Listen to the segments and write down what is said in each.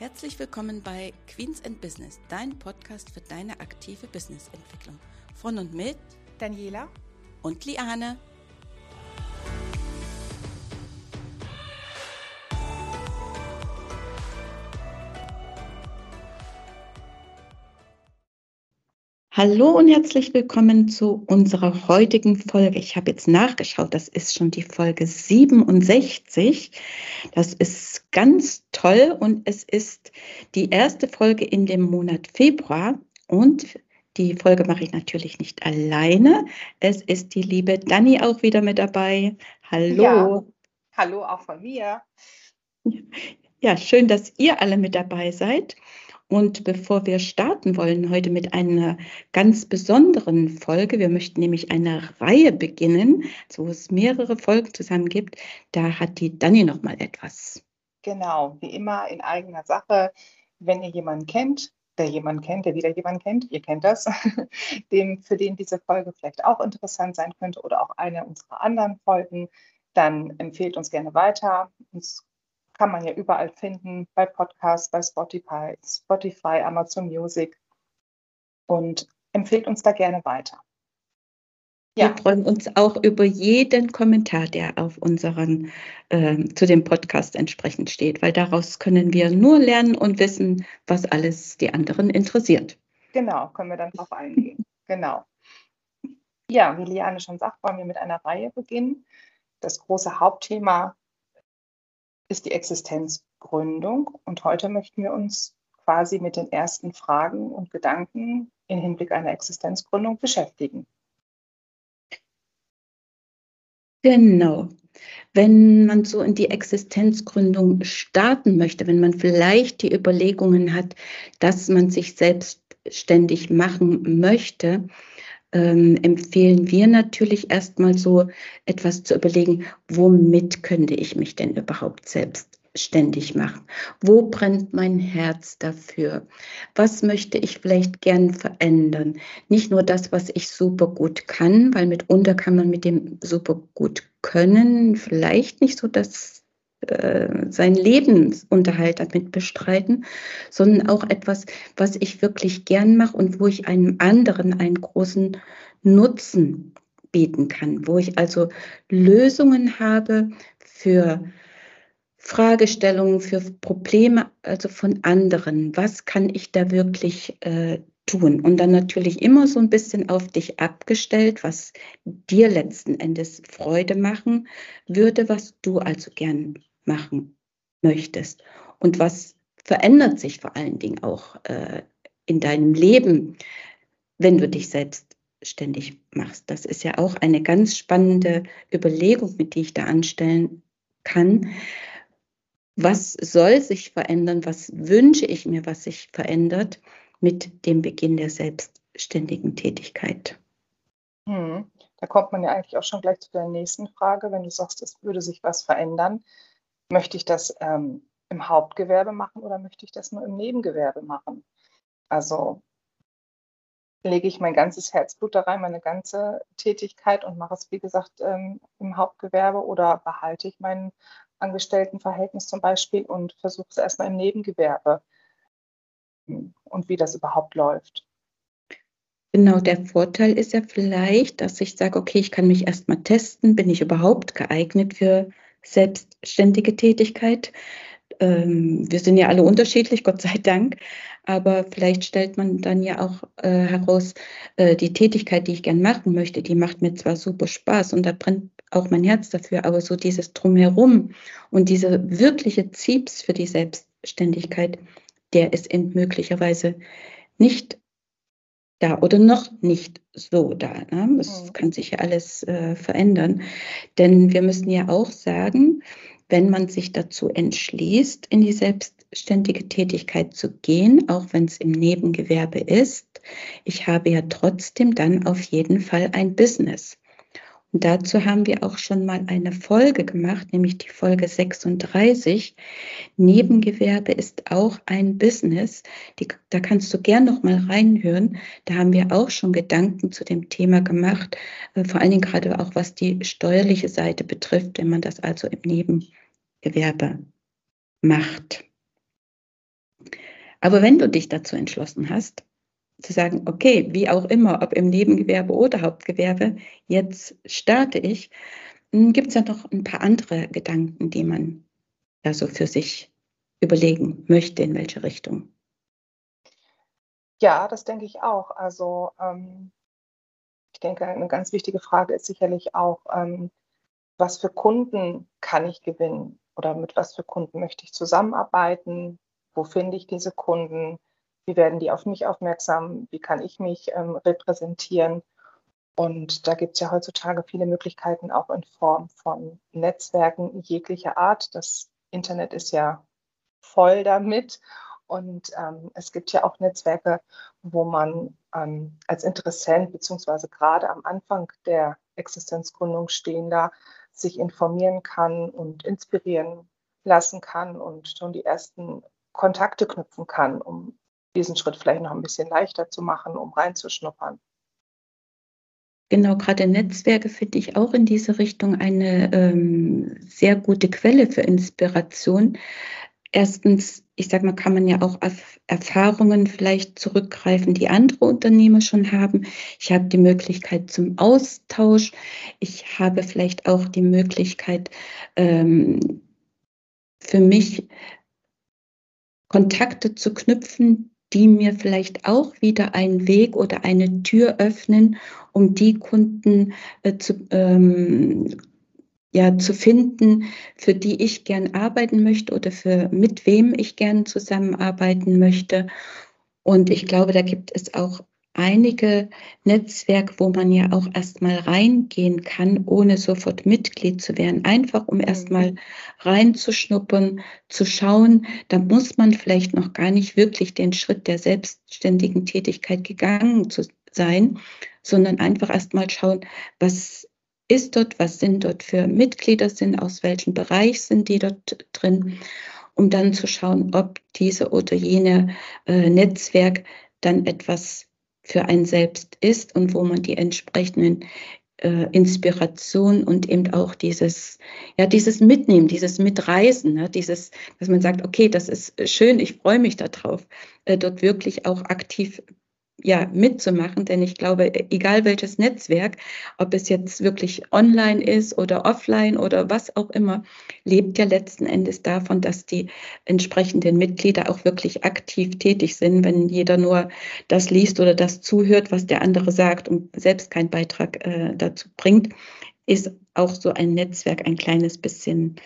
Herzlich willkommen bei Queens and Business, dein Podcast für deine aktive Businessentwicklung. Von und mit Daniela und Liane. Hallo und herzlich willkommen zu unserer heutigen Folge. Ich habe jetzt nachgeschaut, das ist schon die Folge 67. Das ist ganz toll und es ist die erste Folge in dem Monat Februar und die Folge mache ich natürlich nicht alleine. Es ist die liebe Dani auch wieder mit dabei. Hallo. Ja, hallo auch von mir. Ja, schön, dass ihr alle mit dabei seid. Und bevor wir starten wollen heute mit einer ganz besonderen Folge, wir möchten nämlich eine Reihe beginnen, wo es mehrere Folgen zusammen gibt, da hat die Dani noch mal etwas. Genau, wie immer in eigener Sache. Wenn ihr jemanden kennt, der jemanden kennt, der wieder jemanden kennt, ihr kennt das, dem, für den diese Folge vielleicht auch interessant sein könnte oder auch eine unserer anderen Folgen, dann empfehlt uns gerne weiter. Uns kann man ja überall finden, bei Podcasts, bei Spotify, Spotify, Amazon Music und empfehlt uns da gerne weiter. Ja. Wir freuen uns auch über jeden Kommentar, der auf unseren äh, zu dem Podcast entsprechend steht, weil daraus können wir nur lernen und wissen, was alles die anderen interessiert. Genau, können wir dann darauf eingehen. genau. Ja, wie Liane schon sagt, wollen wir mit einer Reihe beginnen. Das große Hauptthema ist die Existenzgründung. Und heute möchten wir uns quasi mit den ersten Fragen und Gedanken im Hinblick einer Existenzgründung beschäftigen. Genau. Wenn man so in die Existenzgründung starten möchte, wenn man vielleicht die Überlegungen hat, dass man sich selbstständig machen möchte, ähm, empfehlen wir natürlich erstmal so etwas zu überlegen, womit könnte ich mich denn überhaupt selbstständig machen? Wo brennt mein Herz dafür? Was möchte ich vielleicht gern verändern? Nicht nur das, was ich super gut kann, weil mitunter kann man mit dem super gut können vielleicht nicht so das seinen Lebensunterhalt damit bestreiten, sondern auch etwas, was ich wirklich gern mache und wo ich einem anderen einen großen Nutzen bieten kann, wo ich also Lösungen habe für Fragestellungen, für Probleme, also von anderen. Was kann ich da wirklich äh, tun? Und dann natürlich immer so ein bisschen auf dich abgestellt, was dir letzten Endes Freude machen würde, was du also gern machen möchtest. Und was verändert sich vor allen Dingen auch äh, in deinem Leben, wenn du dich selbstständig machst. Das ist ja auch eine ganz spannende Überlegung, mit die ich da anstellen kann. Was soll sich verändern? Was wünsche ich mir, was sich verändert mit dem Beginn der selbstständigen Tätigkeit? Hm. Da kommt man ja eigentlich auch schon gleich zu der nächsten Frage, wenn du sagst, es würde sich was verändern. Möchte ich das ähm, im Hauptgewerbe machen oder möchte ich das nur im Nebengewerbe machen? Also lege ich mein ganzes Herzblut da rein, meine ganze Tätigkeit und mache es, wie gesagt, ähm, im Hauptgewerbe oder behalte ich mein Angestelltenverhältnis zum Beispiel und versuche es erstmal im Nebengewerbe und wie das überhaupt läuft. Genau, der Vorteil ist ja vielleicht, dass ich sage, okay, ich kann mich erstmal testen, bin ich überhaupt geeignet für selbstständige Tätigkeit. Ähm, wir sind ja alle unterschiedlich, Gott sei Dank. Aber vielleicht stellt man dann ja auch äh, heraus, äh, die Tätigkeit, die ich gern machen möchte, die macht mir zwar super Spaß und da brennt auch mein Herz dafür, aber so dieses Drumherum und diese wirkliche Zieps für die Selbstständigkeit, der ist eben möglicherweise nicht da oder noch nicht so da. Ne? Das mhm. kann sich ja alles äh, verändern. Denn wir müssen ja auch sagen, wenn man sich dazu entschließt, in die selbstständige Tätigkeit zu gehen, auch wenn es im Nebengewerbe ist, ich habe ja trotzdem dann auf jeden Fall ein Business. Und dazu haben wir auch schon mal eine Folge gemacht, nämlich die Folge 36. Nebengewerbe ist auch ein Business. Die, da kannst du gern noch mal reinhören. Da haben wir auch schon Gedanken zu dem Thema gemacht, äh, vor allen Dingen gerade auch was die steuerliche Seite betrifft, wenn man das also im Nebengewerbe macht. Aber wenn du dich dazu entschlossen hast, zu sagen, okay, wie auch immer, ob im Nebengewerbe oder Hauptgewerbe, jetzt starte ich, hm, gibt es ja noch ein paar andere Gedanken, die man ja so für sich überlegen möchte, in welche Richtung. Ja, das denke ich auch. Also ähm, ich denke, eine ganz wichtige Frage ist sicherlich auch, ähm, was für Kunden kann ich gewinnen oder mit was für Kunden möchte ich zusammenarbeiten? Wo finde ich diese Kunden? Wie werden die auf mich aufmerksam? Wie kann ich mich ähm, repräsentieren? Und da gibt es ja heutzutage viele Möglichkeiten, auch in Form von Netzwerken jeglicher Art. Das Internet ist ja voll damit. Und ähm, es gibt ja auch Netzwerke, wo man ähm, als Interessent beziehungsweise gerade am Anfang der Existenzgründung stehender sich informieren kann und inspirieren lassen kann und schon die ersten Kontakte knüpfen kann, um diesen Schritt vielleicht noch ein bisschen leichter zu machen, um reinzuschnuppern. Genau, gerade Netzwerke finde ich auch in diese Richtung eine ähm, sehr gute Quelle für Inspiration. Erstens, ich sage mal, kann man ja auch auf Erfahrungen vielleicht zurückgreifen, die andere Unternehmer schon haben. Ich habe die Möglichkeit zum Austausch. Ich habe vielleicht auch die Möglichkeit, ähm, für mich Kontakte zu knüpfen, die mir vielleicht auch wieder einen Weg oder eine Tür öffnen, um die Kunden äh, zu, ähm, ja, zu finden, für die ich gern arbeiten möchte oder für mit wem ich gern zusammenarbeiten möchte. Und ich glaube, da gibt es auch einige Netzwerke, wo man ja auch erstmal reingehen kann, ohne sofort Mitglied zu werden. Einfach um erstmal mhm. reinzuschnuppern, zu schauen. Da muss man vielleicht noch gar nicht wirklich den Schritt der selbstständigen Tätigkeit gegangen zu sein, sondern einfach erstmal schauen, was ist dort, was sind dort für Mitglieder sind, aus welchem Bereich sind die dort drin, um dann zu schauen, ob diese oder jene äh, Netzwerk dann etwas für ein selbst ist und wo man die entsprechenden äh, Inspiration und eben auch dieses, ja, dieses Mitnehmen, dieses Mitreisen, ne, dieses, dass man sagt, okay, das ist schön, ich freue mich darauf, äh, dort wirklich auch aktiv ja, mitzumachen, denn ich glaube, egal welches Netzwerk, ob es jetzt wirklich online ist oder offline oder was auch immer, lebt ja letzten Endes davon, dass die entsprechenden Mitglieder auch wirklich aktiv tätig sind. Wenn jeder nur das liest oder das zuhört, was der andere sagt und selbst keinen Beitrag äh, dazu bringt, ist auch so ein Netzwerk ein kleines bisschen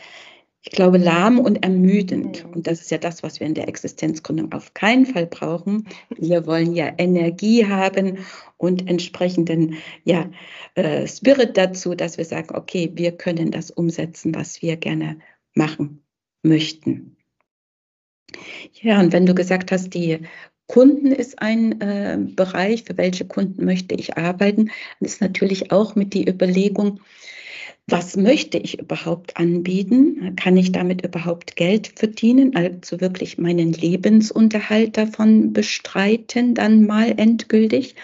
ich glaube, lahm und ermüdend. Mhm. Und das ist ja das, was wir in der Existenzgründung auf keinen Fall brauchen. Wir wollen ja Energie haben und entsprechenden ja, äh, Spirit dazu, dass wir sagen, okay, wir können das umsetzen, was wir gerne machen möchten. Ja, und wenn du gesagt hast, die Kunden ist ein äh, Bereich, für welche Kunden möchte ich arbeiten, dann ist natürlich auch mit die Überlegung, was möchte ich überhaupt anbieten? Kann ich damit überhaupt Geld verdienen, also wirklich meinen Lebensunterhalt davon bestreiten, dann mal endgültig?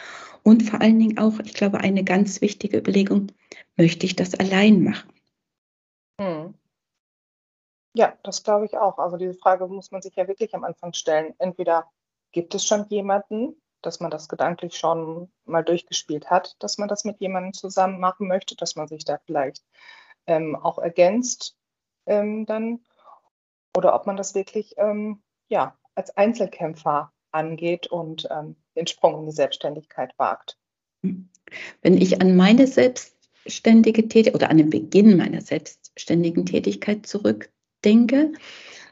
Und vor allen Dingen auch, ich glaube, eine ganz wichtige Überlegung, möchte ich das allein machen? Hm. Ja, das glaube ich auch. Also diese Frage muss man sich ja wirklich am Anfang stellen. Entweder gibt es schon jemanden, dass man das gedanklich schon mal durchgespielt hat, dass man das mit jemandem zusammen machen möchte, dass man sich da vielleicht ähm, auch ergänzt ähm, dann oder ob man das wirklich ähm, ja, als Einzelkämpfer angeht und ähm, den Sprung in die Selbstständigkeit wagt. Wenn ich an meine selbstständige Tätigkeit oder an den Beginn meiner selbstständigen Tätigkeit zurückdenke, hm,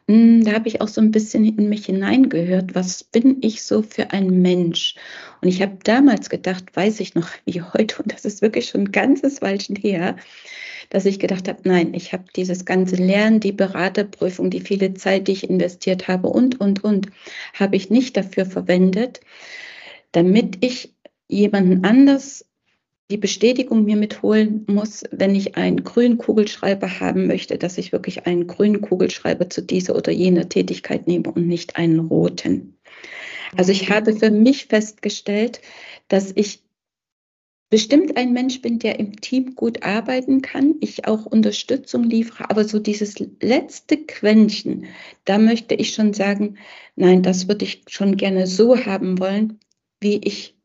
da habe ich auch so ein bisschen in mich hineingehört, was bin ich so für ein Mensch? Und ich habe damals gedacht, weiß ich noch wie heute, und das ist wirklich schon ein ganzes Weilchen her, dass ich gedacht habe, nein, ich habe dieses ganze Lernen, die Beraterprüfung, die viele Zeit, die ich investiert habe und, und, und, habe ich nicht dafür verwendet, damit ich jemanden anders die Bestätigung mir mitholen muss, wenn ich einen grünen Kugelschreiber haben möchte, dass ich wirklich einen grünen Kugelschreiber zu dieser oder jener Tätigkeit nehme und nicht einen roten. Also ich habe für mich festgestellt, dass ich bestimmt ein Mensch bin, der im Team gut arbeiten kann, ich auch Unterstützung liefere, aber so dieses letzte Quäntchen, da möchte ich schon sagen, nein, das würde ich schon gerne so haben wollen, wie ich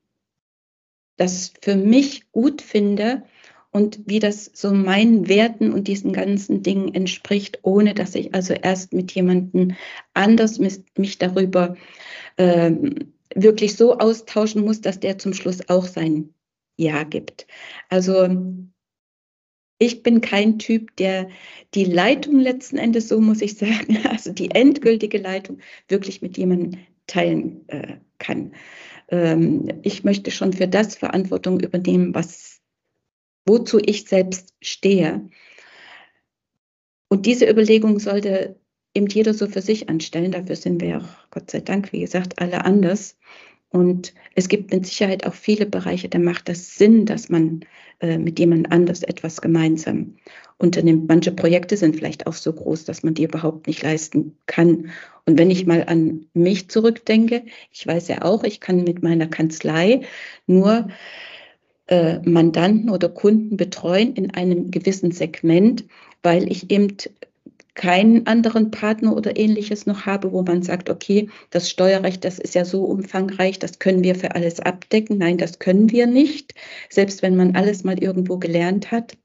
das für mich gut finde und wie das so meinen Werten und diesen ganzen Dingen entspricht, ohne dass ich also erst mit jemandem anders mich darüber äh, wirklich so austauschen muss, dass der zum Schluss auch sein Ja gibt. Also ich bin kein Typ, der die Leitung letzten Endes, so muss ich sagen, also die endgültige Leitung wirklich mit jemandem teilen äh, kann. Ähm, ich möchte schon für das Verantwortung übernehmen, was, wozu ich selbst stehe. Und diese Überlegung sollte eben jeder so für sich anstellen. Dafür sind wir auch, Gott sei Dank, wie gesagt, alle anders. Und es gibt mit Sicherheit auch viele Bereiche, da macht das Sinn, dass man äh, mit jemand anders etwas gemeinsam unternimmt. Manche Projekte sind vielleicht auch so groß, dass man die überhaupt nicht leisten kann. Und wenn ich mal an mich zurückdenke, ich weiß ja auch, ich kann mit meiner Kanzlei nur äh, Mandanten oder Kunden betreuen in einem gewissen Segment, weil ich eben keinen anderen Partner oder ähnliches noch habe, wo man sagt, okay, das Steuerrecht, das ist ja so umfangreich, das können wir für alles abdecken. Nein, das können wir nicht, selbst wenn man alles mal irgendwo gelernt hat.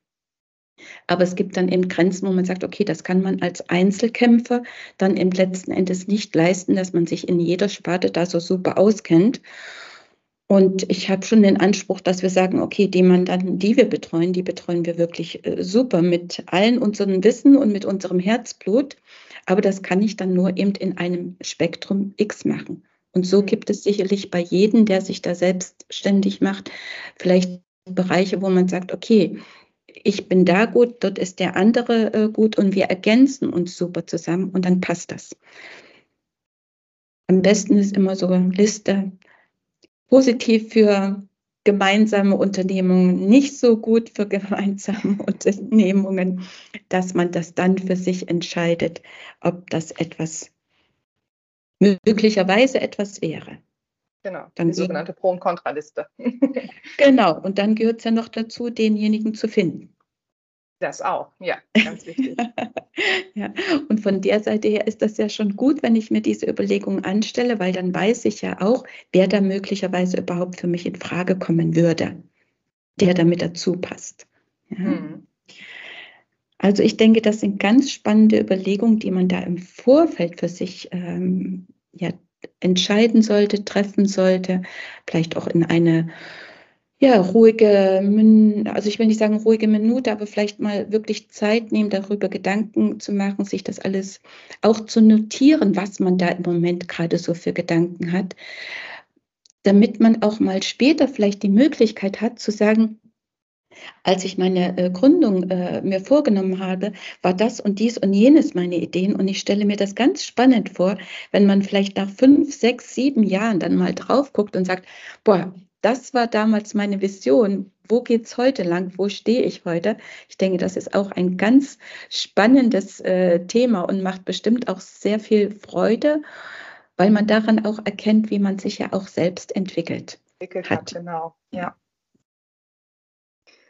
Aber es gibt dann eben Grenzen, wo man sagt, okay, das kann man als Einzelkämpfer dann im letzten Endes nicht leisten, dass man sich in jeder Sparte da so super auskennt. Und ich habe schon den Anspruch, dass wir sagen, okay, die Mandanten, die wir betreuen, die betreuen wir wirklich äh, super mit allen unseren Wissen und mit unserem Herzblut. Aber das kann ich dann nur eben in einem Spektrum X machen. Und so mhm. gibt es sicherlich bei jedem, der sich da selbstständig macht, vielleicht Bereiche, wo man sagt, okay, ich bin da gut, dort ist der andere äh, gut und wir ergänzen uns super zusammen und dann passt das. Am besten ist immer so eine Liste, positiv für gemeinsame Unternehmungen, nicht so gut für gemeinsame Unternehmungen, dass man das dann für sich entscheidet, ob das etwas möglicherweise etwas wäre. Genau, dann die sogenannte Pro- und Kontraliste. genau, und dann gehört es ja noch dazu, denjenigen zu finden. Das auch, ja, ganz wichtig. ja, und von der Seite her ist das ja schon gut, wenn ich mir diese Überlegungen anstelle, weil dann weiß ich ja auch, wer da möglicherweise überhaupt für mich in Frage kommen würde, der damit dazu passt. Ja. Hm. Also ich denke, das sind ganz spannende Überlegungen, die man da im Vorfeld für sich ähm, ja, entscheiden sollte, treffen sollte, vielleicht auch in eine ja, ruhige, also ich will nicht sagen ruhige Minute, aber vielleicht mal wirklich Zeit nehmen, darüber Gedanken zu machen, sich das alles auch zu notieren, was man da im Moment gerade so für Gedanken hat, damit man auch mal später vielleicht die Möglichkeit hat zu sagen, als ich meine äh, Gründung äh, mir vorgenommen habe, war das und dies und jenes meine Ideen. Und ich stelle mir das ganz spannend vor, wenn man vielleicht nach fünf, sechs, sieben Jahren dann mal drauf guckt und sagt, boah, das war damals meine Vision. Wo geht es heute lang? Wo stehe ich heute? Ich denke, das ist auch ein ganz spannendes äh, Thema und macht bestimmt auch sehr viel Freude, weil man daran auch erkennt, wie man sich ja auch selbst entwickelt, entwickelt hat. hat. Genau, ja.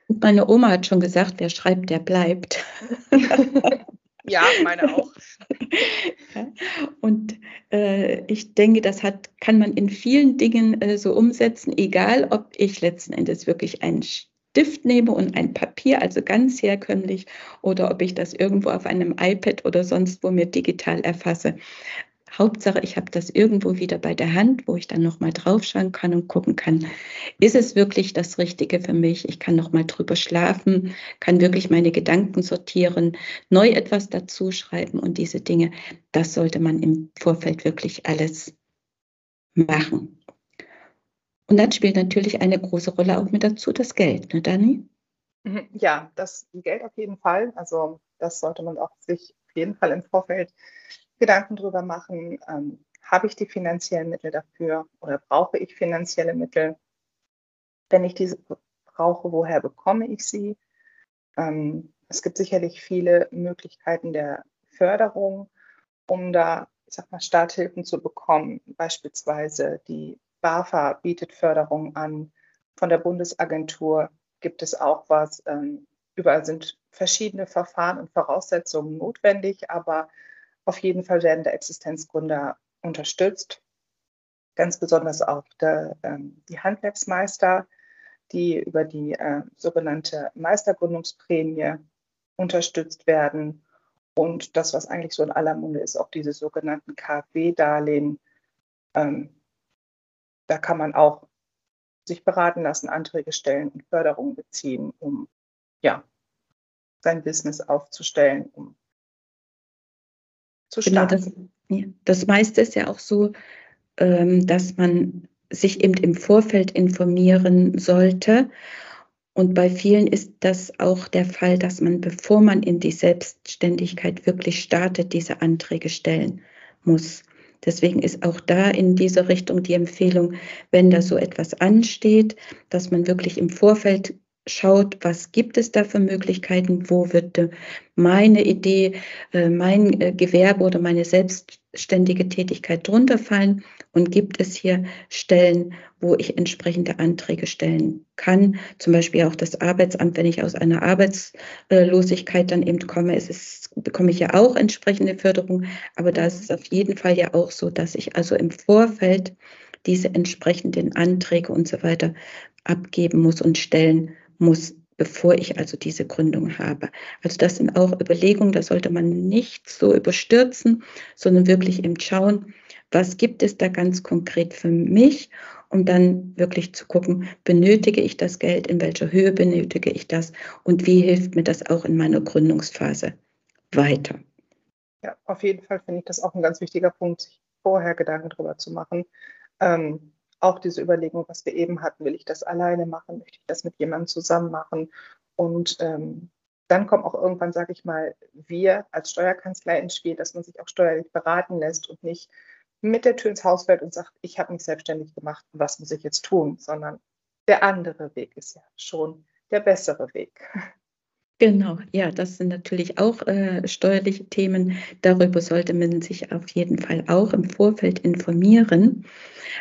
Und meine Oma hat schon gesagt, wer schreibt, der bleibt. Ja, meine auch. Und äh, ich denke, das hat, kann man in vielen Dingen äh, so umsetzen, egal ob ich letzten Endes wirklich einen Stift nehme und ein Papier, also ganz herkömmlich, oder ob ich das irgendwo auf einem iPad oder sonst wo mir digital erfasse. Hauptsache, ich habe das irgendwo wieder bei der Hand, wo ich dann nochmal draufschauen kann und gucken kann, ist es wirklich das Richtige für mich? Ich kann nochmal drüber schlafen, kann wirklich meine Gedanken sortieren, neu etwas dazu schreiben und diese Dinge, das sollte man im Vorfeld wirklich alles machen. Und dann spielt natürlich eine große Rolle auch mit dazu das Geld, ne, Dani? Mhm, ja, das Geld auf jeden Fall. Also das sollte man auch sich auf jeden Fall im Vorfeld Gedanken darüber machen, ähm, habe ich die finanziellen Mittel dafür oder brauche ich finanzielle Mittel? Wenn ich diese brauche, woher bekomme ich sie? Ähm, es gibt sicherlich viele Möglichkeiten der Förderung, um da, ich sag mal, Starthilfen zu bekommen. Beispielsweise die BAFA bietet Förderung an von der Bundesagentur gibt es auch was. Ähm, überall sind verschiedene Verfahren und Voraussetzungen notwendig, aber auf jeden Fall werden der Existenzgründer unterstützt. Ganz besonders auch der, ähm, die Handwerksmeister, die über die äh, sogenannte Meistergründungsprämie unterstützt werden. Und das, was eigentlich so in aller Munde ist, auch diese sogenannten KfW-Darlehen. Ähm, da kann man auch sich beraten lassen, Anträge stellen und Förderungen beziehen, um ja, sein Business aufzustellen, um zu starten. Genau, das, ja, das meiste ist ja auch so, ähm, dass man sich eben im Vorfeld informieren sollte. Und bei vielen ist das auch der Fall, dass man, bevor man in die Selbstständigkeit wirklich startet, diese Anträge stellen muss. Deswegen ist auch da in dieser Richtung die Empfehlung, wenn da so etwas ansteht, dass man wirklich im Vorfeld schaut, was gibt es da für Möglichkeiten, wo wird meine Idee, äh, mein äh, Gewerbe oder meine selbstständige Tätigkeit drunter fallen und gibt es hier Stellen, wo ich entsprechende Anträge stellen kann. Zum Beispiel auch das Arbeitsamt, wenn ich aus einer Arbeitslosigkeit dann eben komme, ist es, bekomme ich ja auch entsprechende Förderung. Aber da ist es auf jeden Fall ja auch so, dass ich also im Vorfeld diese entsprechenden Anträge und so weiter abgeben muss und stellen muss, bevor ich also diese Gründung habe. Also das sind auch Überlegungen, da sollte man nicht so überstürzen, sondern wirklich eben schauen, was gibt es da ganz konkret für mich, um dann wirklich zu gucken, benötige ich das Geld, in welcher Höhe benötige ich das und wie hilft mir das auch in meiner Gründungsphase weiter. Ja, auf jeden Fall finde ich das auch ein ganz wichtiger Punkt, sich vorher Gedanken darüber zu machen. Ähm, auch diese Überlegung, was wir eben hatten, will ich das alleine machen, möchte ich das mit jemandem zusammen machen? Und ähm, dann kommt auch irgendwann, sage ich mal, wir als Steuerkanzlei ins Spiel, dass man sich auch steuerlich beraten lässt und nicht mit der Tür ins Haus fällt und sagt, ich habe mich selbstständig gemacht, was muss ich jetzt tun, sondern der andere Weg ist ja schon der bessere Weg. Genau, ja, das sind natürlich auch äh, steuerliche Themen. Darüber sollte man sich auf jeden Fall auch im Vorfeld informieren.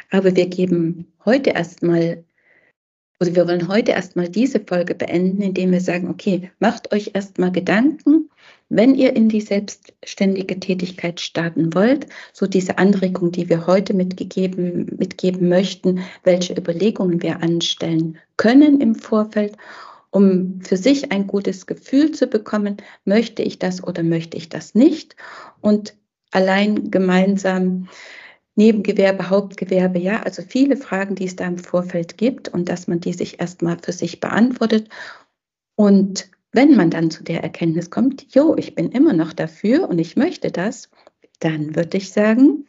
Aber wir geben heute erstmal, oder wir wollen heute erstmal diese Folge beenden, indem wir sagen, okay, macht euch erstmal Gedanken, wenn ihr in die selbstständige Tätigkeit starten wollt, so diese Anregung, die wir heute mitgegeben, mitgeben möchten, welche Überlegungen wir anstellen können im Vorfeld um für sich ein gutes Gefühl zu bekommen, möchte ich das oder möchte ich das nicht. Und allein gemeinsam Nebengewerbe, Hauptgewerbe, ja, also viele Fragen, die es da im Vorfeld gibt und dass man die sich erstmal für sich beantwortet. Und wenn man dann zu der Erkenntnis kommt, jo, ich bin immer noch dafür und ich möchte das, dann würde ich sagen,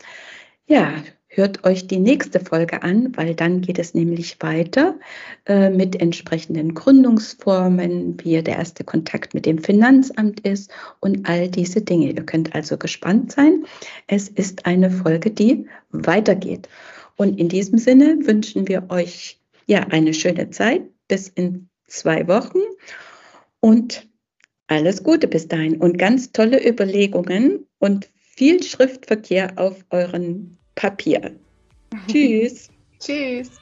ja, hört euch die nächste Folge an, weil dann geht es nämlich weiter äh, mit entsprechenden Gründungsformen, wie der erste Kontakt mit dem Finanzamt ist und all diese Dinge. Ihr könnt also gespannt sein. Es ist eine Folge, die weitergeht. Und in diesem Sinne wünschen wir euch ja eine schöne Zeit bis in zwei Wochen und alles Gute bis dahin und ganz tolle Überlegungen und viel Schriftverkehr auf euren Papier. Tschüss. Tschüss.